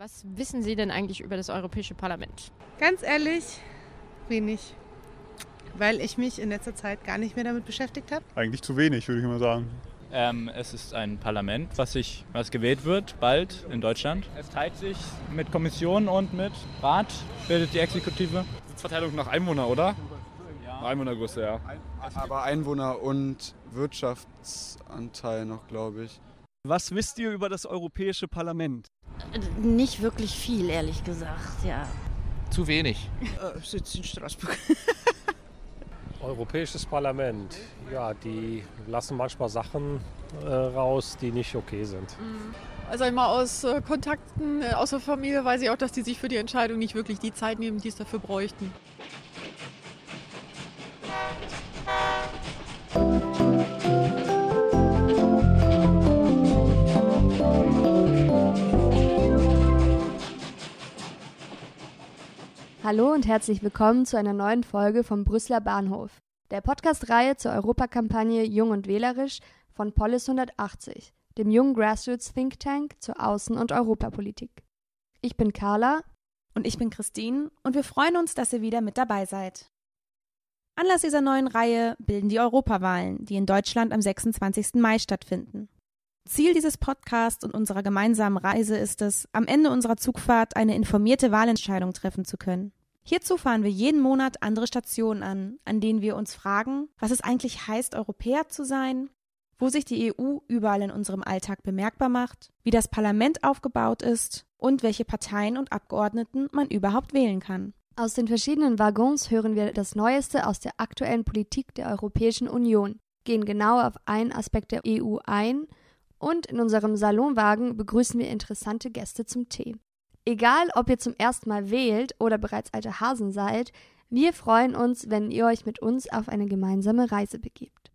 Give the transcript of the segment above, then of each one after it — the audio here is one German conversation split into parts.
Was wissen Sie denn eigentlich über das Europäische Parlament? Ganz ehrlich, wenig. Weil ich mich in letzter Zeit gar nicht mehr damit beschäftigt habe. Eigentlich zu wenig, würde ich mal sagen. Ähm, es ist ein Parlament, was, sich, was gewählt wird, bald in Deutschland. Es teilt sich mit Kommission und mit Rat, bildet die Exekutive. Sitzverteilung nach Einwohner, oder? Ja. Einwohnergröße, ja. Aber Einwohner und Wirtschaftsanteil noch, glaube ich. Was wisst ihr über das Europäische Parlament? Nicht wirklich viel, ehrlich gesagt, ja. Zu wenig. Äh, sitzt in Straßburg. Europäisches Parlament, ja, die lassen manchmal Sachen äh, raus, die nicht okay sind. Also einmal aus äh, Kontakten äh, aus der Familie weiß ich auch, dass die sich für die Entscheidung nicht wirklich die Zeit nehmen, die es dafür bräuchten. Hallo und herzlich willkommen zu einer neuen Folge vom Brüsseler Bahnhof, der Podcast-Reihe zur Europakampagne Jung und Wählerisch von Polis 180, dem jungen Grassroots Think Tank zur Außen- und Europapolitik. Ich bin Carla. Und ich bin Christine und wir freuen uns, dass ihr wieder mit dabei seid. Anlass dieser neuen Reihe bilden die Europawahlen, die in Deutschland am 26. Mai stattfinden. Ziel dieses Podcasts und unserer gemeinsamen Reise ist es, am Ende unserer Zugfahrt eine informierte Wahlentscheidung treffen zu können. Hierzu fahren wir jeden Monat andere Stationen an, an denen wir uns fragen, was es eigentlich heißt, Europäer zu sein, wo sich die EU überall in unserem Alltag bemerkbar macht, wie das Parlament aufgebaut ist und welche Parteien und Abgeordneten man überhaupt wählen kann. Aus den verschiedenen Waggons hören wir das Neueste aus der aktuellen Politik der Europäischen Union, gehen genauer auf einen Aspekt der EU ein und in unserem Salonwagen begrüßen wir interessante Gäste zum Tee. Egal, ob ihr zum ersten Mal wählt oder bereits alte Hasen seid, wir freuen uns, wenn ihr euch mit uns auf eine gemeinsame Reise begebt.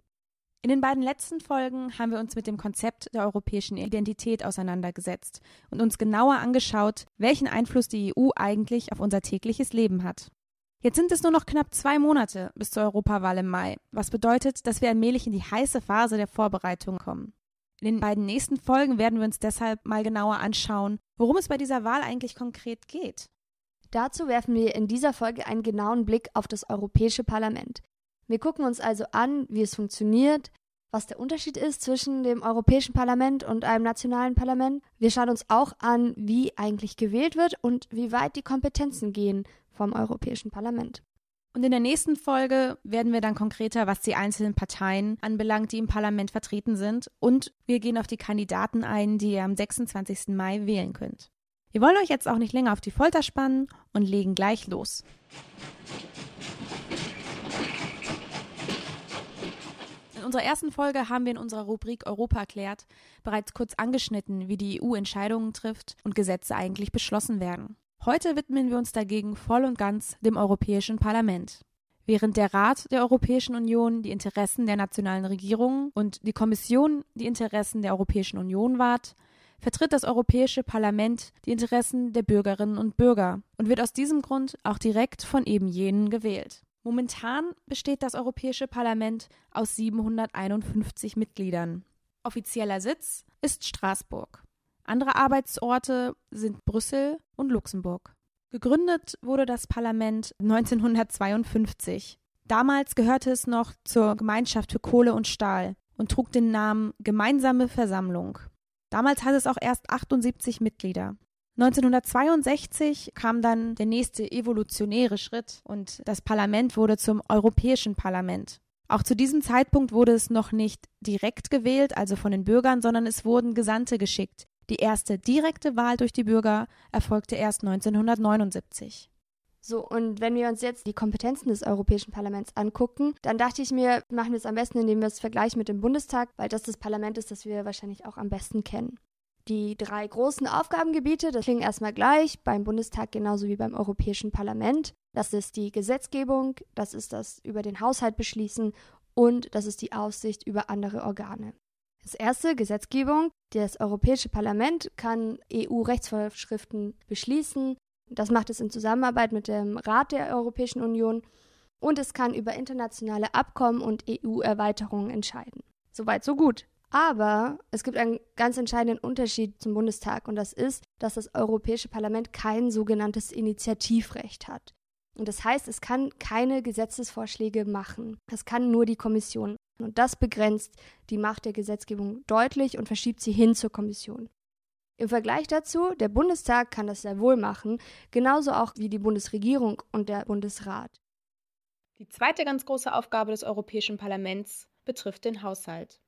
In den beiden letzten Folgen haben wir uns mit dem Konzept der europäischen Identität auseinandergesetzt und uns genauer angeschaut, welchen Einfluss die EU eigentlich auf unser tägliches Leben hat. Jetzt sind es nur noch knapp zwei Monate bis zur Europawahl im Mai, was bedeutet, dass wir allmählich in die heiße Phase der Vorbereitung kommen. In den beiden nächsten Folgen werden wir uns deshalb mal genauer anschauen, worum es bei dieser Wahl eigentlich konkret geht. Dazu werfen wir in dieser Folge einen genauen Blick auf das Europäische Parlament. Wir gucken uns also an, wie es funktioniert, was der Unterschied ist zwischen dem Europäischen Parlament und einem nationalen Parlament. Wir schauen uns auch an, wie eigentlich gewählt wird und wie weit die Kompetenzen gehen vom Europäischen Parlament. Und in der nächsten Folge werden wir dann konkreter, was die einzelnen Parteien anbelangt, die im Parlament vertreten sind. Und wir gehen auf die Kandidaten ein, die ihr am 26. Mai wählen könnt. Wir wollen euch jetzt auch nicht länger auf die Folter spannen und legen gleich los. In unserer ersten Folge haben wir in unserer Rubrik Europa erklärt bereits kurz angeschnitten, wie die EU Entscheidungen trifft und Gesetze eigentlich beschlossen werden. Heute widmen wir uns dagegen voll und ganz dem Europäischen Parlament. Während der Rat der Europäischen Union die Interessen der nationalen Regierungen und die Kommission die Interessen der Europäischen Union wahrt, vertritt das Europäische Parlament die Interessen der Bürgerinnen und Bürger und wird aus diesem Grund auch direkt von eben jenen gewählt. Momentan besteht das Europäische Parlament aus 751 Mitgliedern. Offizieller Sitz ist Straßburg. Andere Arbeitsorte sind Brüssel und Luxemburg. Gegründet wurde das Parlament 1952. Damals gehörte es noch zur Gemeinschaft für Kohle und Stahl und trug den Namen Gemeinsame Versammlung. Damals hatte es auch erst 78 Mitglieder. 1962 kam dann der nächste evolutionäre Schritt und das Parlament wurde zum Europäischen Parlament. Auch zu diesem Zeitpunkt wurde es noch nicht direkt gewählt, also von den Bürgern, sondern es wurden Gesandte geschickt, die erste direkte Wahl durch die Bürger erfolgte erst 1979. So, und wenn wir uns jetzt die Kompetenzen des Europäischen Parlaments angucken, dann dachte ich mir, machen wir es am besten, indem wir es vergleichen mit dem Bundestag, weil das das Parlament ist, das wir wahrscheinlich auch am besten kennen. Die drei großen Aufgabengebiete, das klingen erstmal gleich, beim Bundestag genauso wie beim Europäischen Parlament. Das ist die Gesetzgebung, das ist das über den Haushalt beschließen und das ist die Aufsicht über andere Organe. Das erste, Gesetzgebung. Das Europäische Parlament kann EU-Rechtsvorschriften beschließen. Das macht es in Zusammenarbeit mit dem Rat der Europäischen Union. Und es kann über internationale Abkommen und EU-Erweiterungen entscheiden. Soweit, so gut. Aber es gibt einen ganz entscheidenden Unterschied zum Bundestag und das ist, dass das Europäische Parlament kein sogenanntes Initiativrecht hat. Und das heißt, es kann keine Gesetzesvorschläge machen. Das kann nur die Kommission. Und das begrenzt die Macht der Gesetzgebung deutlich und verschiebt sie hin zur Kommission. Im Vergleich dazu, der Bundestag kann das sehr wohl machen, genauso auch wie die Bundesregierung und der Bundesrat. Die zweite ganz große Aufgabe des Europäischen Parlaments betrifft den Haushalt.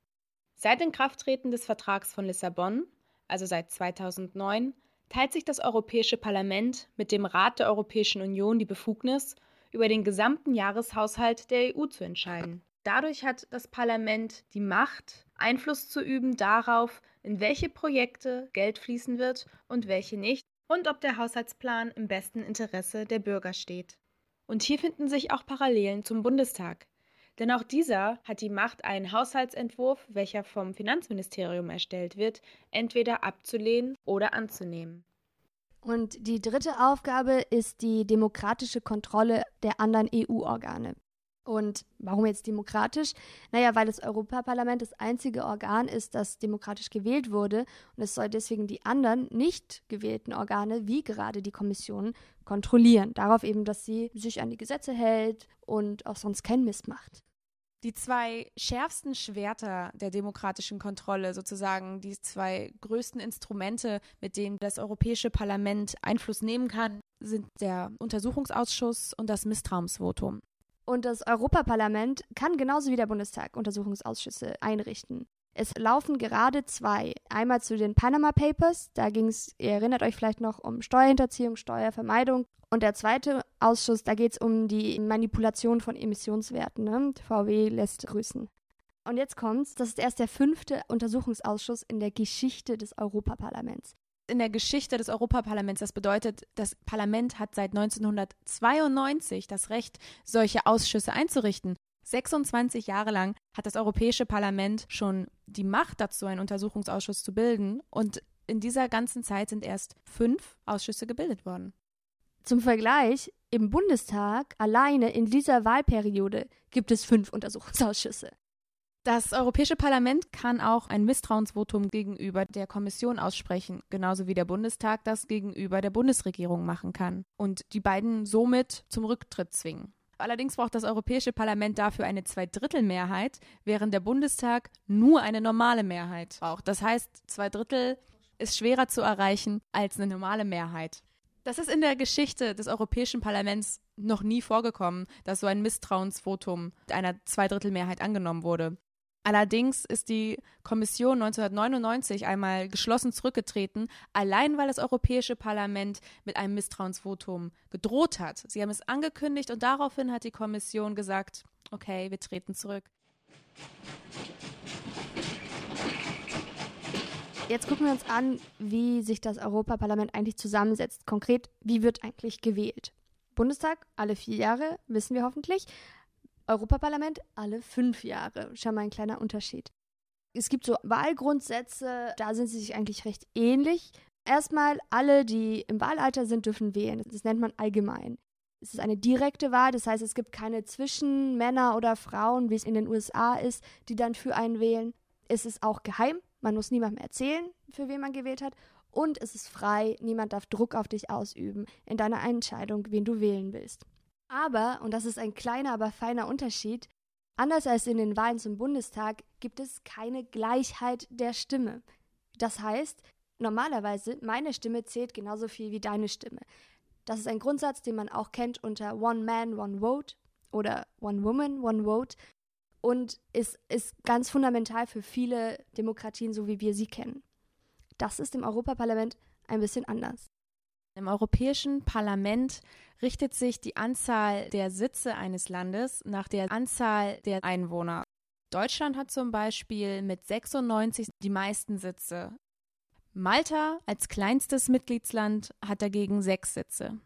Seit Inkrafttreten des Vertrags von Lissabon, also seit 2009, teilt sich das Europäische Parlament mit dem Rat der Europäischen Union die Befugnis, über den gesamten Jahreshaushalt der EU zu entscheiden. Dadurch hat das Parlament die Macht, Einfluss zu üben darauf, in welche Projekte Geld fließen wird und welche nicht und ob der Haushaltsplan im besten Interesse der Bürger steht. Und hier finden sich auch Parallelen zum Bundestag. Denn auch dieser hat die Macht, einen Haushaltsentwurf, welcher vom Finanzministerium erstellt wird, entweder abzulehnen oder anzunehmen. Und die dritte Aufgabe ist die demokratische Kontrolle der anderen EU-Organe. Und warum jetzt demokratisch? Naja, weil das Europaparlament das einzige Organ ist, das demokratisch gewählt wurde und es soll deswegen die anderen nicht gewählten Organe, wie gerade die Kommission, kontrollieren. Darauf eben, dass sie sich an die Gesetze hält und auch sonst keinen Mist macht. Die zwei schärfsten Schwerter der demokratischen Kontrolle, sozusagen die zwei größten Instrumente, mit denen das Europäische Parlament Einfluss nehmen kann, sind der Untersuchungsausschuss und das Misstrauensvotum. Und das Europaparlament kann genauso wie der Bundestag Untersuchungsausschüsse einrichten. Es laufen gerade zwei. Einmal zu den Panama Papers, da ging es, ihr erinnert euch vielleicht noch, um Steuerhinterziehung, Steuervermeidung. Und der zweite Ausschuss, da geht es um die Manipulation von Emissionswerten. Ne? VW lässt grüßen. Und jetzt kommt's, das ist erst der fünfte Untersuchungsausschuss in der Geschichte des Europaparlaments in der Geschichte des Europaparlaments. Das bedeutet, das Parlament hat seit 1992 das Recht, solche Ausschüsse einzurichten. 26 Jahre lang hat das Europäische Parlament schon die Macht dazu, einen Untersuchungsausschuss zu bilden. Und in dieser ganzen Zeit sind erst fünf Ausschüsse gebildet worden. Zum Vergleich, im Bundestag alleine in dieser Wahlperiode gibt es fünf Untersuchungsausschüsse. Das Europäische Parlament kann auch ein Misstrauensvotum gegenüber der Kommission aussprechen, genauso wie der Bundestag das gegenüber der Bundesregierung machen kann und die beiden somit zum Rücktritt zwingen. Allerdings braucht das Europäische Parlament dafür eine Zweidrittelmehrheit, während der Bundestag nur eine normale Mehrheit braucht. Das heißt, zwei Drittel ist schwerer zu erreichen als eine normale Mehrheit. Das ist in der Geschichte des Europäischen Parlaments noch nie vorgekommen, dass so ein Misstrauensvotum mit einer Zweidrittelmehrheit angenommen wurde. Allerdings ist die Kommission 1999 einmal geschlossen zurückgetreten, allein weil das Europäische Parlament mit einem Misstrauensvotum gedroht hat. Sie haben es angekündigt und daraufhin hat die Kommission gesagt, okay, wir treten zurück. Jetzt gucken wir uns an, wie sich das Europaparlament eigentlich zusammensetzt. Konkret, wie wird eigentlich gewählt? Bundestag alle vier Jahre, wissen wir hoffentlich. Europaparlament alle fünf Jahre. Schon mal ein kleiner Unterschied. Es gibt so Wahlgrundsätze, da sind sie sich eigentlich recht ähnlich. Erstmal, alle, die im Wahlalter sind, dürfen wählen. Das nennt man allgemein. Es ist eine direkte Wahl, das heißt, es gibt keine Zwischenmänner oder Frauen, wie es in den USA ist, die dann für einen wählen. Es ist auch geheim, man muss niemandem erzählen, für wen man gewählt hat. Und es ist frei, niemand darf Druck auf dich ausüben in deiner Entscheidung, wen du wählen willst. Aber, und das ist ein kleiner, aber feiner Unterschied, anders als in den Wahlen zum Bundestag gibt es keine Gleichheit der Stimme. Das heißt, normalerweise meine Stimme zählt genauso viel wie deine Stimme. Das ist ein Grundsatz, den man auch kennt unter One Man, One Vote oder One Woman, One Vote und ist, ist ganz fundamental für viele Demokratien, so wie wir sie kennen. Das ist im Europaparlament ein bisschen anders. Im Europäischen Parlament richtet sich die Anzahl der Sitze eines Landes nach der Anzahl der Einwohner. Deutschland hat zum Beispiel mit 96 die meisten Sitze. Malta als kleinstes Mitgliedsland hat dagegen sechs Sitze.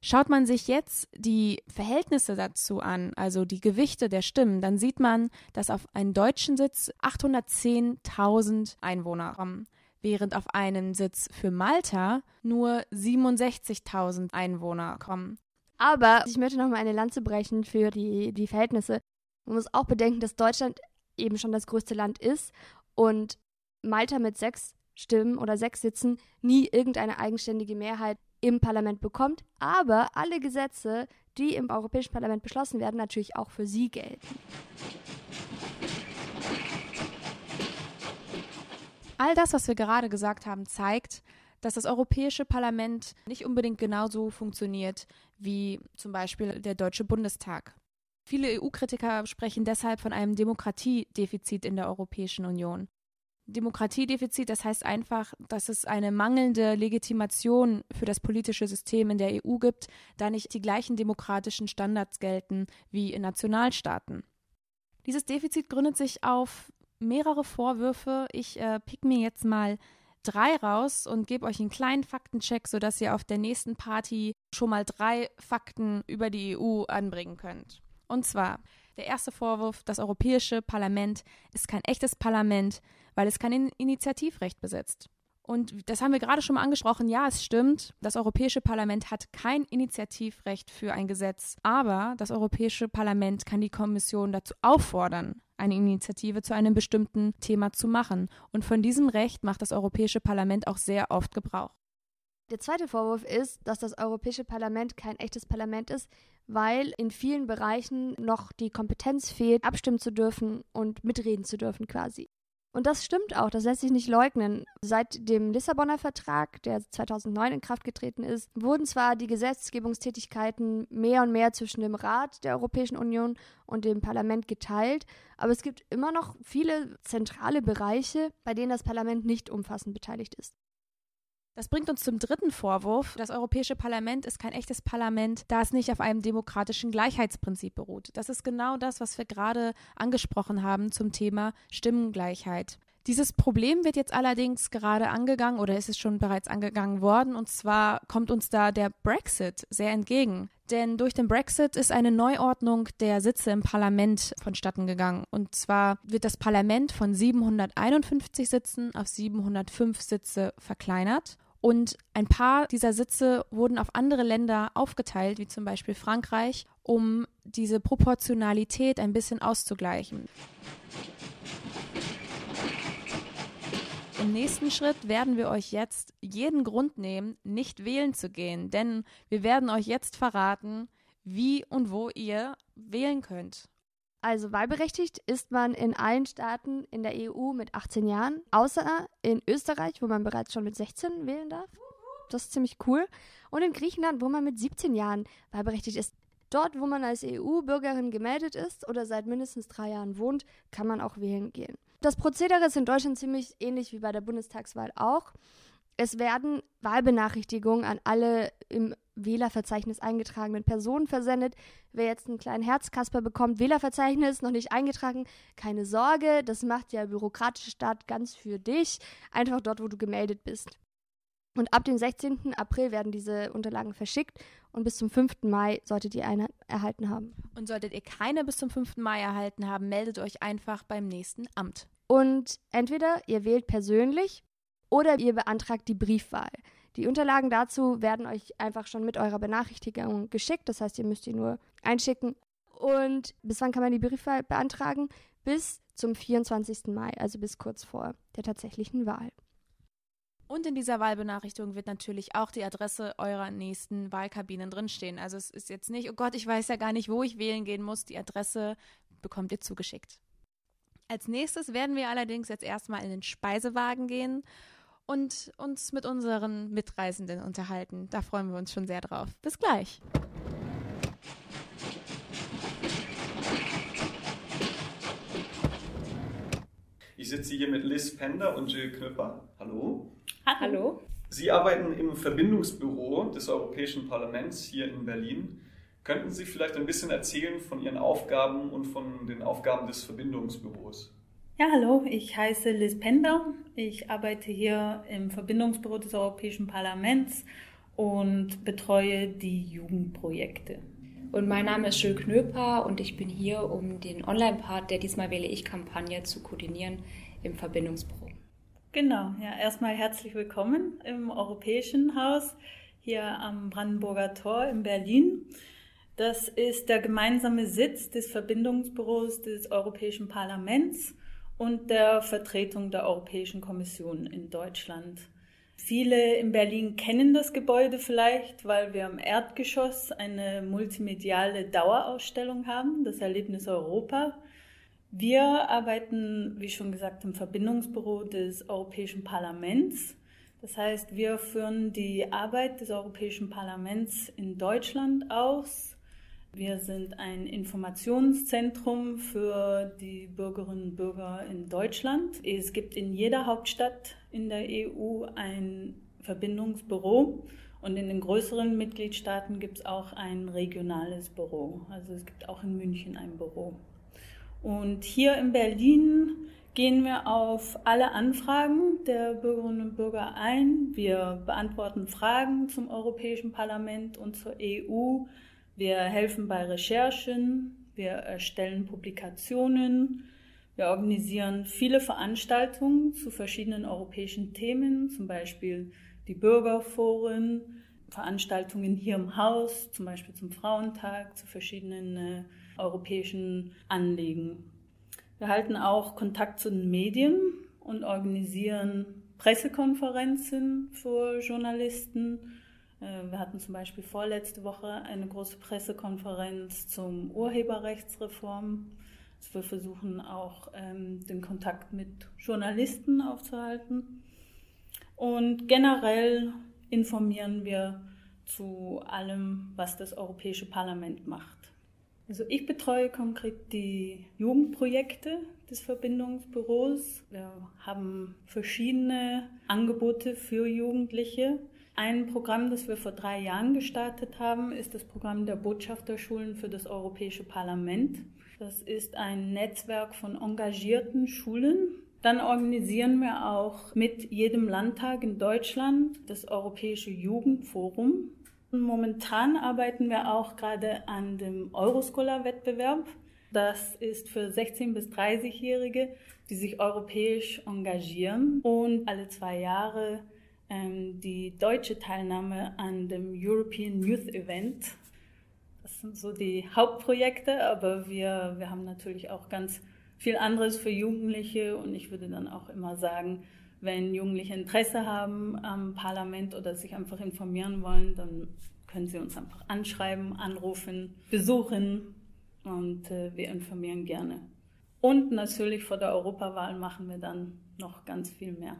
Schaut man sich jetzt die Verhältnisse dazu an, also die Gewichte der Stimmen, dann sieht man, dass auf einen deutschen Sitz 810.000 Einwohner kommen während auf einen Sitz für Malta nur 67.000 Einwohner kommen. Aber ich möchte noch mal eine Lanze brechen für die, die Verhältnisse. Man muss auch bedenken, dass Deutschland eben schon das größte Land ist und Malta mit sechs Stimmen oder sechs Sitzen nie irgendeine eigenständige Mehrheit im Parlament bekommt, aber alle Gesetze, die im Europäischen Parlament beschlossen werden, natürlich auch für sie gelten. All das, was wir gerade gesagt haben, zeigt, dass das Europäische Parlament nicht unbedingt genauso funktioniert wie zum Beispiel der Deutsche Bundestag. Viele EU-Kritiker sprechen deshalb von einem Demokratiedefizit in der Europäischen Union. Demokratiedefizit, das heißt einfach, dass es eine mangelnde Legitimation für das politische System in der EU gibt, da nicht die gleichen demokratischen Standards gelten wie in Nationalstaaten. Dieses Defizit gründet sich auf mehrere Vorwürfe. Ich äh, pick mir jetzt mal drei raus und gebe euch einen kleinen Faktencheck, sodass ihr auf der nächsten Party schon mal drei Fakten über die EU anbringen könnt. Und zwar der erste Vorwurf, das Europäische Parlament ist kein echtes Parlament, weil es kein Initiativrecht besitzt. Und das haben wir gerade schon mal angesprochen. Ja, es stimmt, das Europäische Parlament hat kein Initiativrecht für ein Gesetz, aber das Europäische Parlament kann die Kommission dazu auffordern, eine Initiative zu einem bestimmten Thema zu machen. Und von diesem Recht macht das Europäische Parlament auch sehr oft Gebrauch. Der zweite Vorwurf ist, dass das Europäische Parlament kein echtes Parlament ist, weil in vielen Bereichen noch die Kompetenz fehlt, abstimmen zu dürfen und mitreden zu dürfen quasi. Und das stimmt auch, das lässt sich nicht leugnen. Seit dem Lissabonner Vertrag, der 2009 in Kraft getreten ist, wurden zwar die Gesetzgebungstätigkeiten mehr und mehr zwischen dem Rat der Europäischen Union und dem Parlament geteilt, aber es gibt immer noch viele zentrale Bereiche, bei denen das Parlament nicht umfassend beteiligt ist. Das bringt uns zum dritten Vorwurf. Das Europäische Parlament ist kein echtes Parlament, da es nicht auf einem demokratischen Gleichheitsprinzip beruht. Das ist genau das, was wir gerade angesprochen haben zum Thema Stimmengleichheit. Dieses Problem wird jetzt allerdings gerade angegangen oder ist es schon bereits angegangen worden und zwar kommt uns da der Brexit sehr entgegen. Denn durch den Brexit ist eine Neuordnung der Sitze im Parlament vonstatten gegangen. Und zwar wird das Parlament von 751 Sitzen auf 705 Sitze verkleinert. Und ein paar dieser Sitze wurden auf andere Länder aufgeteilt, wie zum Beispiel Frankreich, um diese Proportionalität ein bisschen auszugleichen. Im nächsten Schritt werden wir euch jetzt jeden Grund nehmen, nicht wählen zu gehen, denn wir werden euch jetzt verraten, wie und wo ihr wählen könnt. Also wahlberechtigt ist man in allen Staaten in der EU mit 18 Jahren, außer in Österreich, wo man bereits schon mit 16 wählen darf. Das ist ziemlich cool. Und in Griechenland, wo man mit 17 Jahren wahlberechtigt ist. Dort, wo man als EU-Bürgerin gemeldet ist oder seit mindestens drei Jahren wohnt, kann man auch wählen gehen. Das Prozedere ist in Deutschland ziemlich ähnlich wie bei der Bundestagswahl auch. Es werden Wahlbenachrichtigungen an alle im Wählerverzeichnis eingetragenen Personen versendet. Wer jetzt einen kleinen Herzkasper bekommt, Wählerverzeichnis noch nicht eingetragen, keine Sorge, das macht der bürokratische Staat ganz für dich, einfach dort, wo du gemeldet bist. Und ab dem 16. April werden diese Unterlagen verschickt und bis zum 5. Mai solltet ihr eine erhalten haben. Und solltet ihr keine bis zum 5. Mai erhalten haben, meldet euch einfach beim nächsten Amt. Und entweder ihr wählt persönlich oder ihr beantragt die Briefwahl. Die Unterlagen dazu werden euch einfach schon mit eurer Benachrichtigung geschickt. Das heißt, ihr müsst die nur einschicken. Und bis wann kann man die Briefwahl beantragen? Bis zum 24. Mai, also bis kurz vor der tatsächlichen Wahl. Und in dieser Wahlbenachrichtigung wird natürlich auch die Adresse eurer nächsten Wahlkabinen drinstehen. Also es ist jetzt nicht, oh Gott, ich weiß ja gar nicht, wo ich wählen gehen muss. Die Adresse bekommt ihr zugeschickt. Als nächstes werden wir allerdings jetzt erstmal in den Speisewagen gehen und uns mit unseren Mitreisenden unterhalten. Da freuen wir uns schon sehr drauf. Bis gleich. Ich sitze hier mit Liz Pender und Jill Knüpper. Hallo. Hallo. Sie arbeiten im Verbindungsbüro des Europäischen Parlaments hier in Berlin. Könnten Sie vielleicht ein bisschen erzählen von Ihren Aufgaben und von den Aufgaben des Verbindungsbüros? Ja, hallo, ich heiße Liz Pender. Ich arbeite hier im Verbindungsbüro des Europäischen Parlaments und betreue die Jugendprojekte. Und mein Name ist Jill Knöper und ich bin hier, um den Online-Part der Diesmal wähle ich Kampagne zu koordinieren im Verbindungsbüro. Genau, ja, erstmal herzlich willkommen im Europäischen Haus hier am Brandenburger Tor in Berlin. Das ist der gemeinsame Sitz des Verbindungsbüros des Europäischen Parlaments und der Vertretung der Europäischen Kommission in Deutschland. Viele in Berlin kennen das Gebäude vielleicht, weil wir im Erdgeschoss eine multimediale Dauerausstellung haben, das Erlebnis Europa. Wir arbeiten, wie schon gesagt, im Verbindungsbüro des Europäischen Parlaments. Das heißt, wir führen die Arbeit des Europäischen Parlaments in Deutschland aus. Wir sind ein Informationszentrum für die Bürgerinnen und Bürger in Deutschland. Es gibt in jeder Hauptstadt in der EU ein Verbindungsbüro und in den größeren Mitgliedstaaten gibt es auch ein regionales Büro. Also es gibt auch in München ein Büro. Und hier in Berlin gehen wir auf alle Anfragen der Bürgerinnen und Bürger ein. Wir beantworten Fragen zum Europäischen Parlament und zur EU. Wir helfen bei Recherchen. Wir erstellen Publikationen. Wir organisieren viele Veranstaltungen zu verschiedenen europäischen Themen, zum Beispiel die Bürgerforen, Veranstaltungen hier im Haus, zum Beispiel zum Frauentag, zu verschiedenen äh, europäischen Anliegen. Wir halten auch Kontakt zu den Medien und organisieren Pressekonferenzen für Journalisten. Äh, wir hatten zum Beispiel vorletzte Woche eine große Pressekonferenz zum Urheberrechtsreform dass wir versuchen auch ähm, den Kontakt mit Journalisten aufzuhalten. Und generell informieren wir zu allem, was das Europäische Parlament macht. Also ich betreue konkret die Jugendprojekte des Verbindungsbüros. Wir haben verschiedene Angebote für Jugendliche. Ein Programm, das wir vor drei Jahren gestartet haben, ist das Programm der Botschafterschulen für das Europäische Parlament. Das ist ein Netzwerk von engagierten Schulen. Dann organisieren wir auch mit jedem Landtag in Deutschland das Europäische Jugendforum. Momentan arbeiten wir auch gerade an dem Euroscholar-Wettbewerb. Das ist für 16- bis 30-Jährige, die sich europäisch engagieren und alle zwei Jahre die deutsche Teilnahme an dem European Youth Event das sind so die Hauptprojekte, aber wir, wir haben natürlich auch ganz viel anderes für Jugendliche und ich würde dann auch immer sagen, wenn Jugendliche Interesse haben am Parlament oder sich einfach informieren wollen, dann können sie uns einfach anschreiben, anrufen, besuchen und äh, wir informieren gerne. Und natürlich vor der Europawahl machen wir dann noch ganz viel mehr.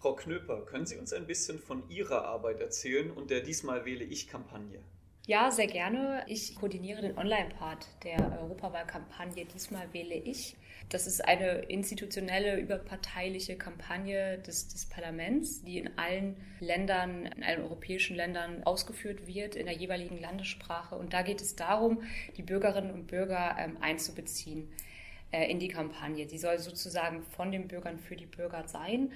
Frau Knöper, können Sie uns ein bisschen von Ihrer Arbeit erzählen und der Diesmal wähle ich Kampagne? Ja, sehr gerne. Ich koordiniere den Online-Part der Europawahlkampagne Diesmal wähle ich. Das ist eine institutionelle, überparteiliche Kampagne des, des, Parlaments, die in allen Ländern, in allen europäischen Ländern ausgeführt wird, in der jeweiligen Landessprache. Und da geht es darum, die Bürgerinnen und Bürger ähm, einzubeziehen äh, in die Kampagne. Die soll sozusagen von den Bürgern für die Bürger sein.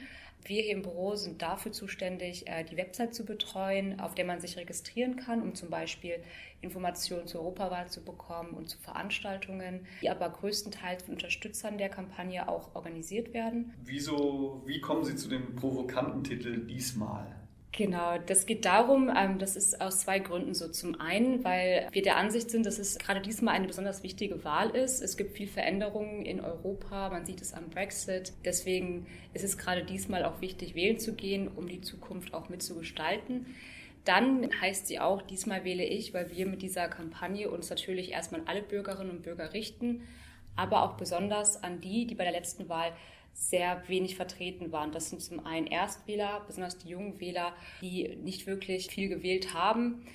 Wir hier im Büro sind dafür zuständig, äh, die Website zu betreuen, auf der man sich registrieren kann, um zum Beispiel Informationen zur Europawahl zu bekommen und zu Veranstaltungen, die aber größtenteils von Unterstützern der Kampagne auch organisiert werden. Wieso, wie kommen Sie zu dem provokanten Titel diesmal? Genau, das geht darum, ähm, das ist aus zwei Gründen so. Zum einen, weil wir der Ansicht sind, dass es gerade diesmal eine besonders wichtige Wahl ist. Es gibt viel Veränderungen in Europa, man sieht es am Brexit. Deswegen ist es gerade diesmal auch wichtig, wählen zu gehen, um die Zukunft auch mitzugestalten. Dann heißt sie auch, diesmal wähle ich, weil wir mit dieser Kampagne uns natürlich erstmal an alle Bürgerinnen und Bürger richten, aber auch besonders an die, die bei der letzten Wahl sehr wenig vertreten waren. Das sind zum einen Erstwähler, besonders die jungen Wähler, die nicht wirklich viel gewählt haben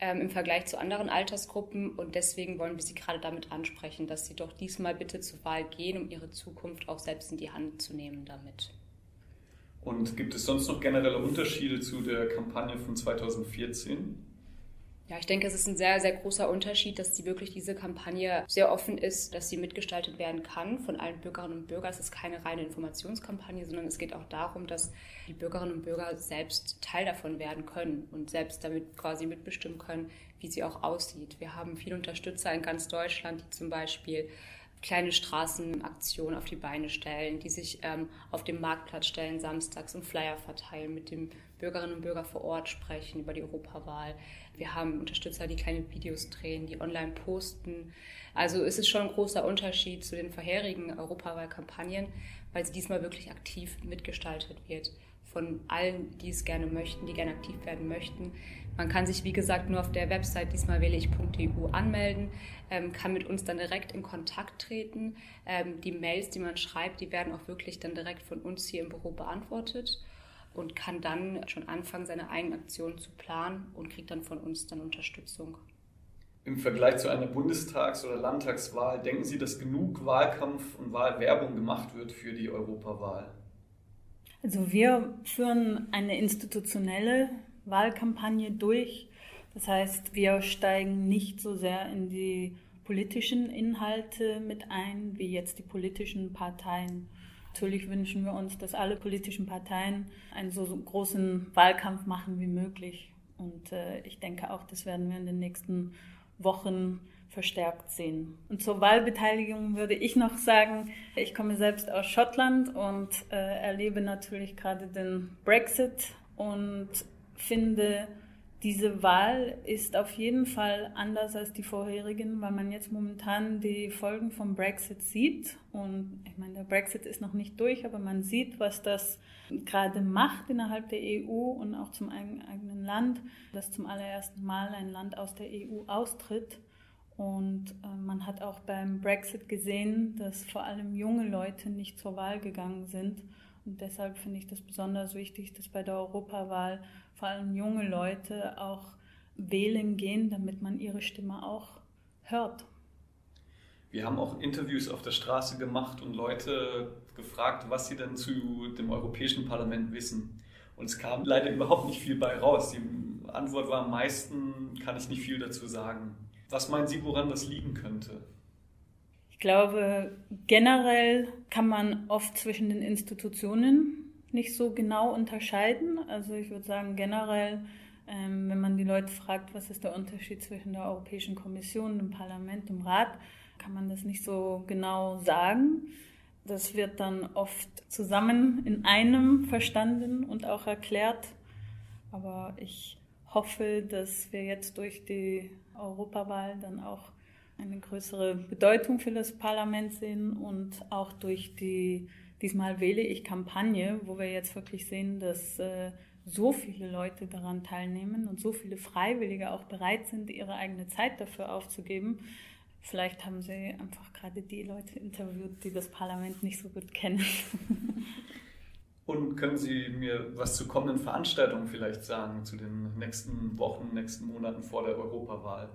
ähm, im Vergleich zu anderen Altersgruppen. Und deswegen wollen wir sie gerade damit ansprechen, dass sie doch diesmal bitte zur Wahl gehen, um ihre Zukunft auch selbst in die Hand zu nehmen damit. Und gibt es sonst noch generelle Unterschiede zu der Kampagne von 2014? Ja, ich denke, es ist ein sehr, sehr großer Unterschied, dass die wirklich diese Kampagne sehr offen ist, dass sie mitgestaltet werden kann von allen Bürgerinnen und Bürgern. Es ist keine reine Informationskampagne, sondern es geht auch darum, dass die Bürgerinnen und Bürger selbst Teil davon werden können und selbst damit quasi mitbestimmen können, wie sie auch aussieht. Wir haben viele Unterstützer in ganz Deutschland, die zum Beispiel kleine Straßenaktionen auf die Beine stellen, die sich ähm, auf dem Marktplatz stellen samstags und Flyer verteilen, mit den Bürgerinnen und Bürgern vor Ort sprechen über die Europawahl. Wir haben Unterstützer, die kleine Videos drehen, die online posten. Also es ist schon ein großer Unterschied zu den vorherigen Europawahlkampagnen, weil sie diesmal wirklich aktiv mitgestaltet wird von allen, die es gerne möchten, die gerne aktiv werden möchten. Man kann sich, wie gesagt, nur auf der Website diesmal wähle ich.eu anmelden, ähm, kann mit uns dann direkt in Kontakt treten. Ähm, die Mails, die man schreibt, die werden auch wirklich dann direkt von uns hier im Büro beantwortet und kann dann schon anfangen, seine eigenen Aktionen zu planen und kriegt dann von uns dann Unterstützung. Im Vergleich zu einer Bundestags- oder Landtagswahl, denken Sie, dass genug Wahlkampf und Wahlwerbung gemacht wird für die Europawahl? Also wir führen eine institutionelle Wahlkampagne durch. Das heißt, wir steigen nicht so sehr in die politischen Inhalte mit ein, wie jetzt die politischen Parteien. Natürlich wünschen wir uns, dass alle politischen Parteien einen so großen Wahlkampf machen wie möglich. Und äh, ich denke auch, das werden wir in den nächsten Wochen verstärkt sehen. Und zur Wahlbeteiligung würde ich noch sagen, ich komme selbst aus Schottland und äh, erlebe natürlich gerade den Brexit und finde, diese Wahl ist auf jeden Fall anders als die vorherigen, weil man jetzt momentan die Folgen vom Brexit sieht. Und ich meine, der Brexit ist noch nicht durch, aber man sieht, was das gerade macht innerhalb der EU und auch zum eigenen Land, dass zum allerersten Mal ein Land aus der EU austritt. Und äh, man hat auch beim Brexit gesehen, dass vor allem junge Leute nicht zur Wahl gegangen sind. Und deshalb finde ich das besonders wichtig, dass bei der Europawahl vor allem junge Leute auch wählen gehen, damit man ihre Stimme auch hört. Wir haben auch Interviews auf der Straße gemacht und Leute gefragt, was sie denn zu dem Europäischen Parlament wissen. Und es kam leider überhaupt nicht viel bei raus. Die Antwort war am meisten, kann ich nicht viel dazu sagen. Was meinen Sie, woran das liegen könnte? Ich glaube, generell kann man oft zwischen den Institutionen nicht so genau unterscheiden. Also ich würde sagen, generell, ähm, wenn man die Leute fragt, was ist der Unterschied zwischen der Europäischen Kommission, dem Parlament, dem Rat, kann man das nicht so genau sagen. Das wird dann oft zusammen in einem verstanden und auch erklärt. Aber ich hoffe, dass wir jetzt durch die Europawahl dann auch eine größere Bedeutung für das Parlament sehen und auch durch die Diesmal wähle ich Kampagne, wo wir jetzt wirklich sehen, dass äh, so viele Leute daran teilnehmen und so viele Freiwillige auch bereit sind, ihre eigene Zeit dafür aufzugeben. Vielleicht haben Sie einfach gerade die Leute interviewt, die das Parlament nicht so gut kennen. Und können Sie mir was zu kommenden Veranstaltungen vielleicht sagen, zu den nächsten Wochen, nächsten Monaten vor der Europawahl?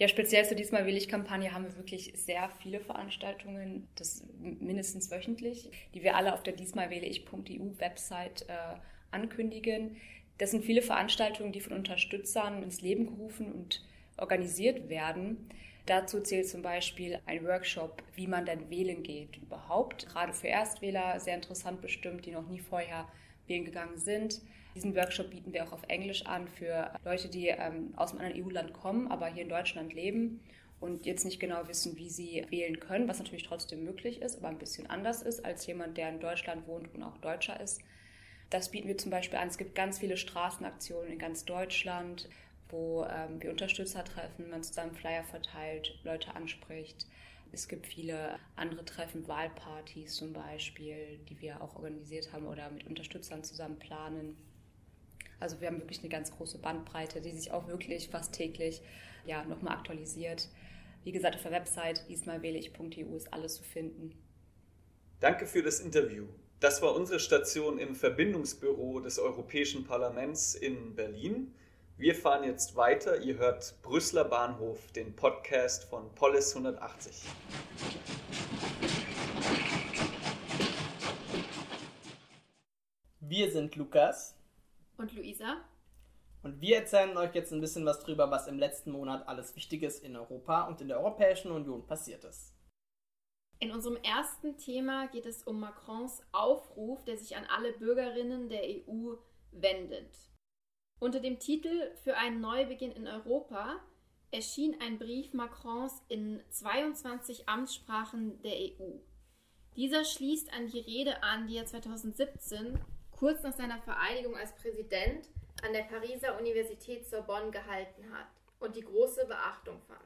Ja, speziell zu diesmal will ich Kampagne haben wir wirklich sehr viele Veranstaltungen, das mindestens wöchentlich, die wir alle auf der diesmal ich.eu Website äh, ankündigen. Das sind viele Veranstaltungen, die von Unterstützern ins Leben gerufen und organisiert werden. Dazu zählt zum Beispiel ein Workshop, wie man denn wählen geht überhaupt. Gerade für Erstwähler sehr interessant bestimmt, die noch nie vorher wählen gegangen sind. Diesen Workshop bieten wir auch auf Englisch an für Leute, die ähm, aus einem anderen EU-Land kommen, aber hier in Deutschland leben und jetzt nicht genau wissen, wie sie wählen können, was natürlich trotzdem möglich ist, aber ein bisschen anders ist als jemand, der in Deutschland wohnt und auch Deutscher ist. Das bieten wir zum Beispiel an. Es gibt ganz viele Straßenaktionen in ganz Deutschland wo ähm, wir Unterstützer treffen, man zusammen Flyer verteilt, Leute anspricht. Es gibt viele andere Treffen, Wahlpartys zum Beispiel, die wir auch organisiert haben oder mit Unterstützern zusammen planen. Also wir haben wirklich eine ganz große Bandbreite, die sich auch wirklich fast täglich ja, nochmal aktualisiert. Wie gesagt, auf der Website diesmal wähle ich.eu ist alles zu finden. Danke für das Interview. Das war unsere Station im Verbindungsbüro des Europäischen Parlaments in Berlin. Wir fahren jetzt weiter. Ihr hört Brüsseler Bahnhof, den Podcast von Polis 180. Wir sind Lukas und Luisa. Und wir erzählen euch jetzt ein bisschen was drüber, was im letzten Monat alles Wichtiges in Europa und in der Europäischen Union passiert ist. In unserem ersten Thema geht es um Macrons Aufruf, der sich an alle Bürgerinnen der EU wendet. Unter dem Titel Für einen Neubeginn in Europa erschien ein Brief Macrons in 22 Amtssprachen der EU. Dieser schließt an die Rede an, die er 2017, kurz nach seiner Vereidigung als Präsident, an der Pariser Universität Sorbonne gehalten hat und die große Beachtung fand.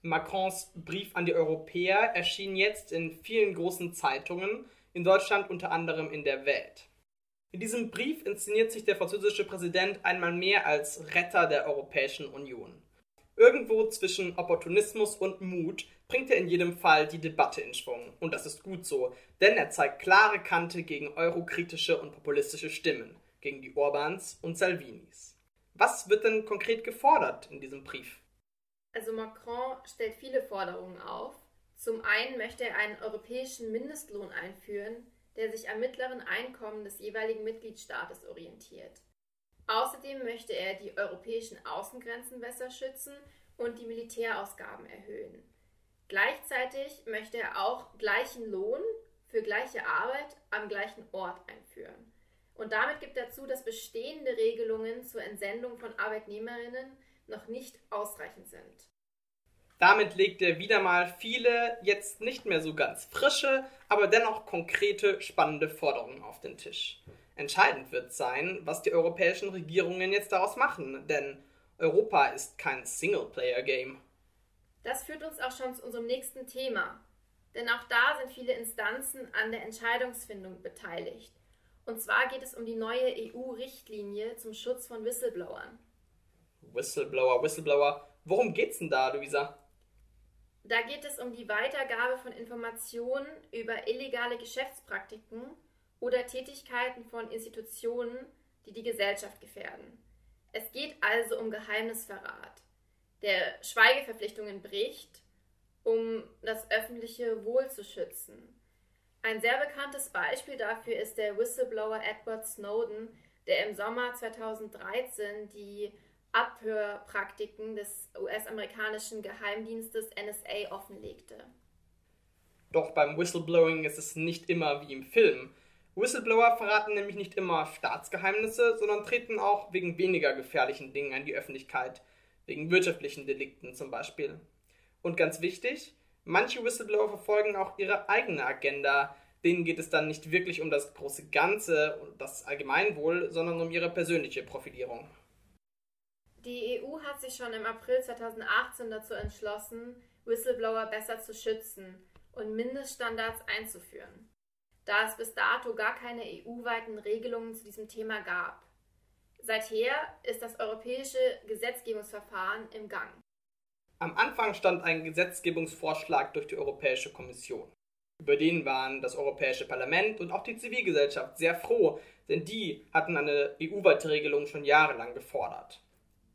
Macrons Brief an die Europäer erschien jetzt in vielen großen Zeitungen, in Deutschland unter anderem in der Welt. In diesem Brief inszeniert sich der französische Präsident einmal mehr als Retter der Europäischen Union. Irgendwo zwischen Opportunismus und Mut bringt er in jedem Fall die Debatte in Schwung. Und das ist gut so, denn er zeigt klare Kante gegen eurokritische und populistische Stimmen, gegen die Orbans und Salvinis. Was wird denn konkret gefordert in diesem Brief? Also Macron stellt viele Forderungen auf. Zum einen möchte er einen europäischen Mindestlohn einführen, der sich am mittleren Einkommen des jeweiligen Mitgliedstaates orientiert. Außerdem möchte er die europäischen Außengrenzen besser schützen und die Militärausgaben erhöhen. Gleichzeitig möchte er auch gleichen Lohn für gleiche Arbeit am gleichen Ort einführen. Und damit gibt er zu, dass bestehende Regelungen zur Entsendung von Arbeitnehmerinnen noch nicht ausreichend sind. Damit legt er wieder mal viele, jetzt nicht mehr so ganz frische, aber dennoch konkrete, spannende Forderungen auf den Tisch. Entscheidend wird sein, was die europäischen Regierungen jetzt daraus machen, denn Europa ist kein Singleplayer-Game. Das führt uns auch schon zu unserem nächsten Thema. Denn auch da sind viele Instanzen an der Entscheidungsfindung beteiligt. Und zwar geht es um die neue EU-Richtlinie zum Schutz von Whistleblowern. Whistleblower, Whistleblower. Worum geht's denn da, Luisa? Da geht es um die Weitergabe von Informationen über illegale Geschäftspraktiken oder Tätigkeiten von Institutionen, die die Gesellschaft gefährden. Es geht also um Geheimnisverrat, der Schweigeverpflichtungen bricht, um das öffentliche Wohl zu schützen. Ein sehr bekanntes Beispiel dafür ist der Whistleblower Edward Snowden, der im Sommer 2013 die Abhörpraktiken des US-amerikanischen Geheimdienstes NSA offenlegte. Doch beim Whistleblowing ist es nicht immer wie im Film. Whistleblower verraten nämlich nicht immer Staatsgeheimnisse, sondern treten auch wegen weniger gefährlichen Dingen an die Öffentlichkeit, wegen wirtschaftlichen Delikten zum Beispiel. Und ganz wichtig, manche Whistleblower verfolgen auch ihre eigene Agenda. Denen geht es dann nicht wirklich um das große Ganze und das Allgemeinwohl, sondern um ihre persönliche Profilierung. Die EU hat sich schon im April 2018 dazu entschlossen, Whistleblower besser zu schützen und Mindeststandards einzuführen, da es bis dato gar keine EU-weiten Regelungen zu diesem Thema gab. Seither ist das europäische Gesetzgebungsverfahren im Gang. Am Anfang stand ein Gesetzgebungsvorschlag durch die Europäische Kommission. Über den waren das Europäische Parlament und auch die Zivilgesellschaft sehr froh, denn die hatten eine EU-weite Regelung schon jahrelang gefordert.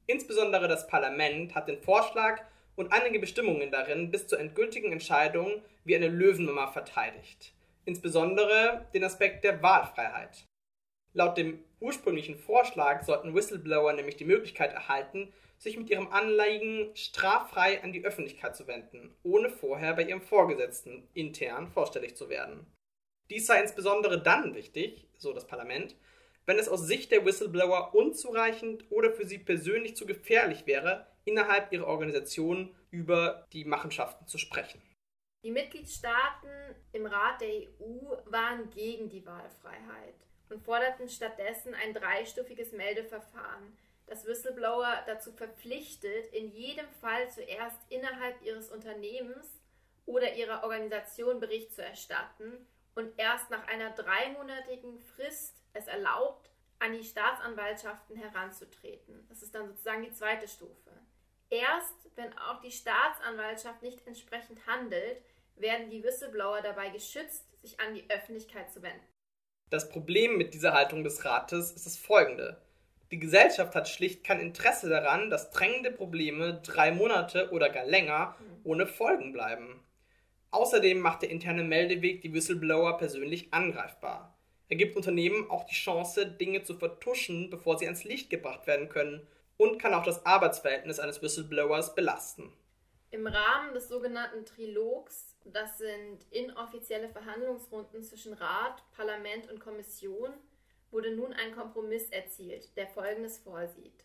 Insbesondere das Parlament hat den Vorschlag und einige Bestimmungen darin bis zur endgültigen Entscheidung wie eine Löwenmama verteidigt. Insbesondere den Aspekt der Wahlfreiheit. Laut dem ursprünglichen Vorschlag sollten Whistleblower nämlich die Möglichkeit erhalten, sich mit ihrem Anliegen straffrei an die Öffentlichkeit zu wenden, ohne vorher bei ihrem Vorgesetzten intern vorstellig zu werden. Dies sei insbesondere dann wichtig, so das Parlament, wenn es aus Sicht der Whistleblower unzureichend oder für sie persönlich zu gefährlich wäre, innerhalb ihrer Organisation über die Machenschaften zu sprechen. Die Mitgliedstaaten im Rat der EU waren gegen die Wahlfreiheit und forderten stattdessen ein dreistufiges Meldeverfahren, das Whistleblower dazu verpflichtet, in jedem Fall zuerst innerhalb ihres Unternehmens oder ihrer Organisation Bericht zu erstatten und erst nach einer dreimonatigen Frist es erlaubt, an die Staatsanwaltschaften heranzutreten. Das ist dann sozusagen die zweite Stufe. Erst wenn auch die Staatsanwaltschaft nicht entsprechend handelt, werden die Whistleblower dabei geschützt, sich an die Öffentlichkeit zu wenden. Das Problem mit dieser Haltung des Rates ist das folgende. Die Gesellschaft hat schlicht kein Interesse daran, dass drängende Probleme drei Monate oder gar länger ohne Folgen bleiben. Außerdem macht der interne Meldeweg die Whistleblower persönlich angreifbar. Er gibt Unternehmen auch die Chance, Dinge zu vertuschen, bevor sie ans Licht gebracht werden können und kann auch das Arbeitsverhältnis eines Whistleblowers belasten. Im Rahmen des sogenannten Trilogs, das sind inoffizielle Verhandlungsrunden zwischen Rat, Parlament und Kommission, wurde nun ein Kompromiss erzielt, der Folgendes vorsieht.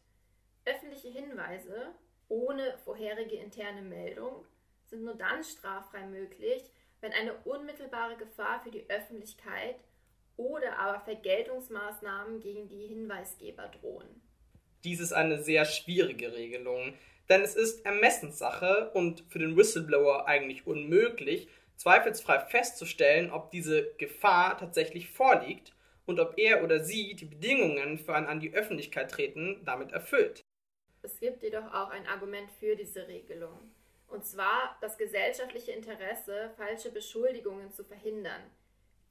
Öffentliche Hinweise ohne vorherige interne Meldung sind nur dann straffrei möglich, wenn eine unmittelbare Gefahr für die Öffentlichkeit oder aber Vergeltungsmaßnahmen gegen die Hinweisgeber drohen. Dies ist eine sehr schwierige Regelung, denn es ist Ermessenssache und für den Whistleblower eigentlich unmöglich, zweifelsfrei festzustellen, ob diese Gefahr tatsächlich vorliegt und ob er oder sie die Bedingungen für ein an die Öffentlichkeit treten damit erfüllt. Es gibt jedoch auch ein Argument für diese Regelung, und zwar das gesellschaftliche Interesse, falsche Beschuldigungen zu verhindern,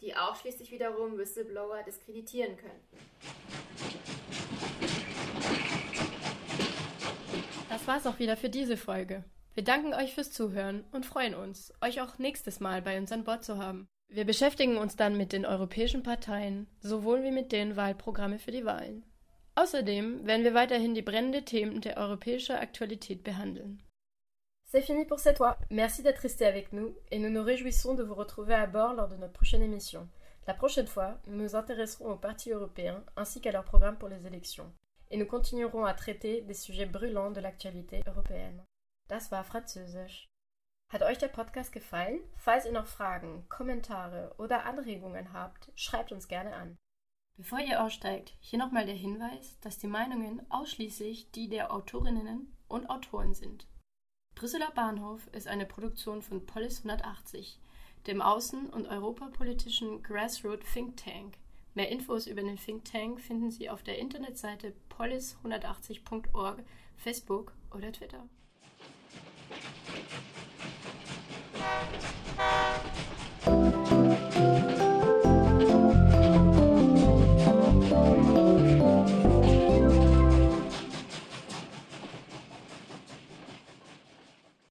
die auch schließlich wiederum Whistleblower diskreditieren könnten. Das war's auch wieder für diese Folge. Wir danken euch fürs Zuhören und freuen uns, euch auch nächstes Mal bei uns an Bord zu haben. Wir beschäftigen uns dann mit den europäischen Parteien, sowohl wie mit den Wahlprogrammen für die Wahlen. Außerdem werden wir weiterhin die brennenden Themen der europäischen Aktualität behandeln. C'est fini pour cette fois. Merci d'être resté avec nous et nous nous réjouissons de vous retrouver à bord lors de notre prochaine émission. La prochaine fois, nous nous intéresserons aux partis européens ainsi qu'à leur programme pour les élections. Et nous continuerons à traiter des sujets brûlants de l'actualité européenne. Das war Französisch. Hat euch der Podcast gefallen? Falls ihr noch Fragen, Kommentare oder Anregungen habt, schreibt uns gerne an. Bevor ihr aussteigt, hier nochmal der Hinweis, dass die Meinungen ausschließlich die der Autorinnen und Autoren sind. Brüsseler Bahnhof ist eine Produktion von Polis 180, dem außen- und europapolitischen Grassroot Think Tank. Mehr Infos über den Think Tank finden Sie auf der Internetseite polis180.org, Facebook oder Twitter. You.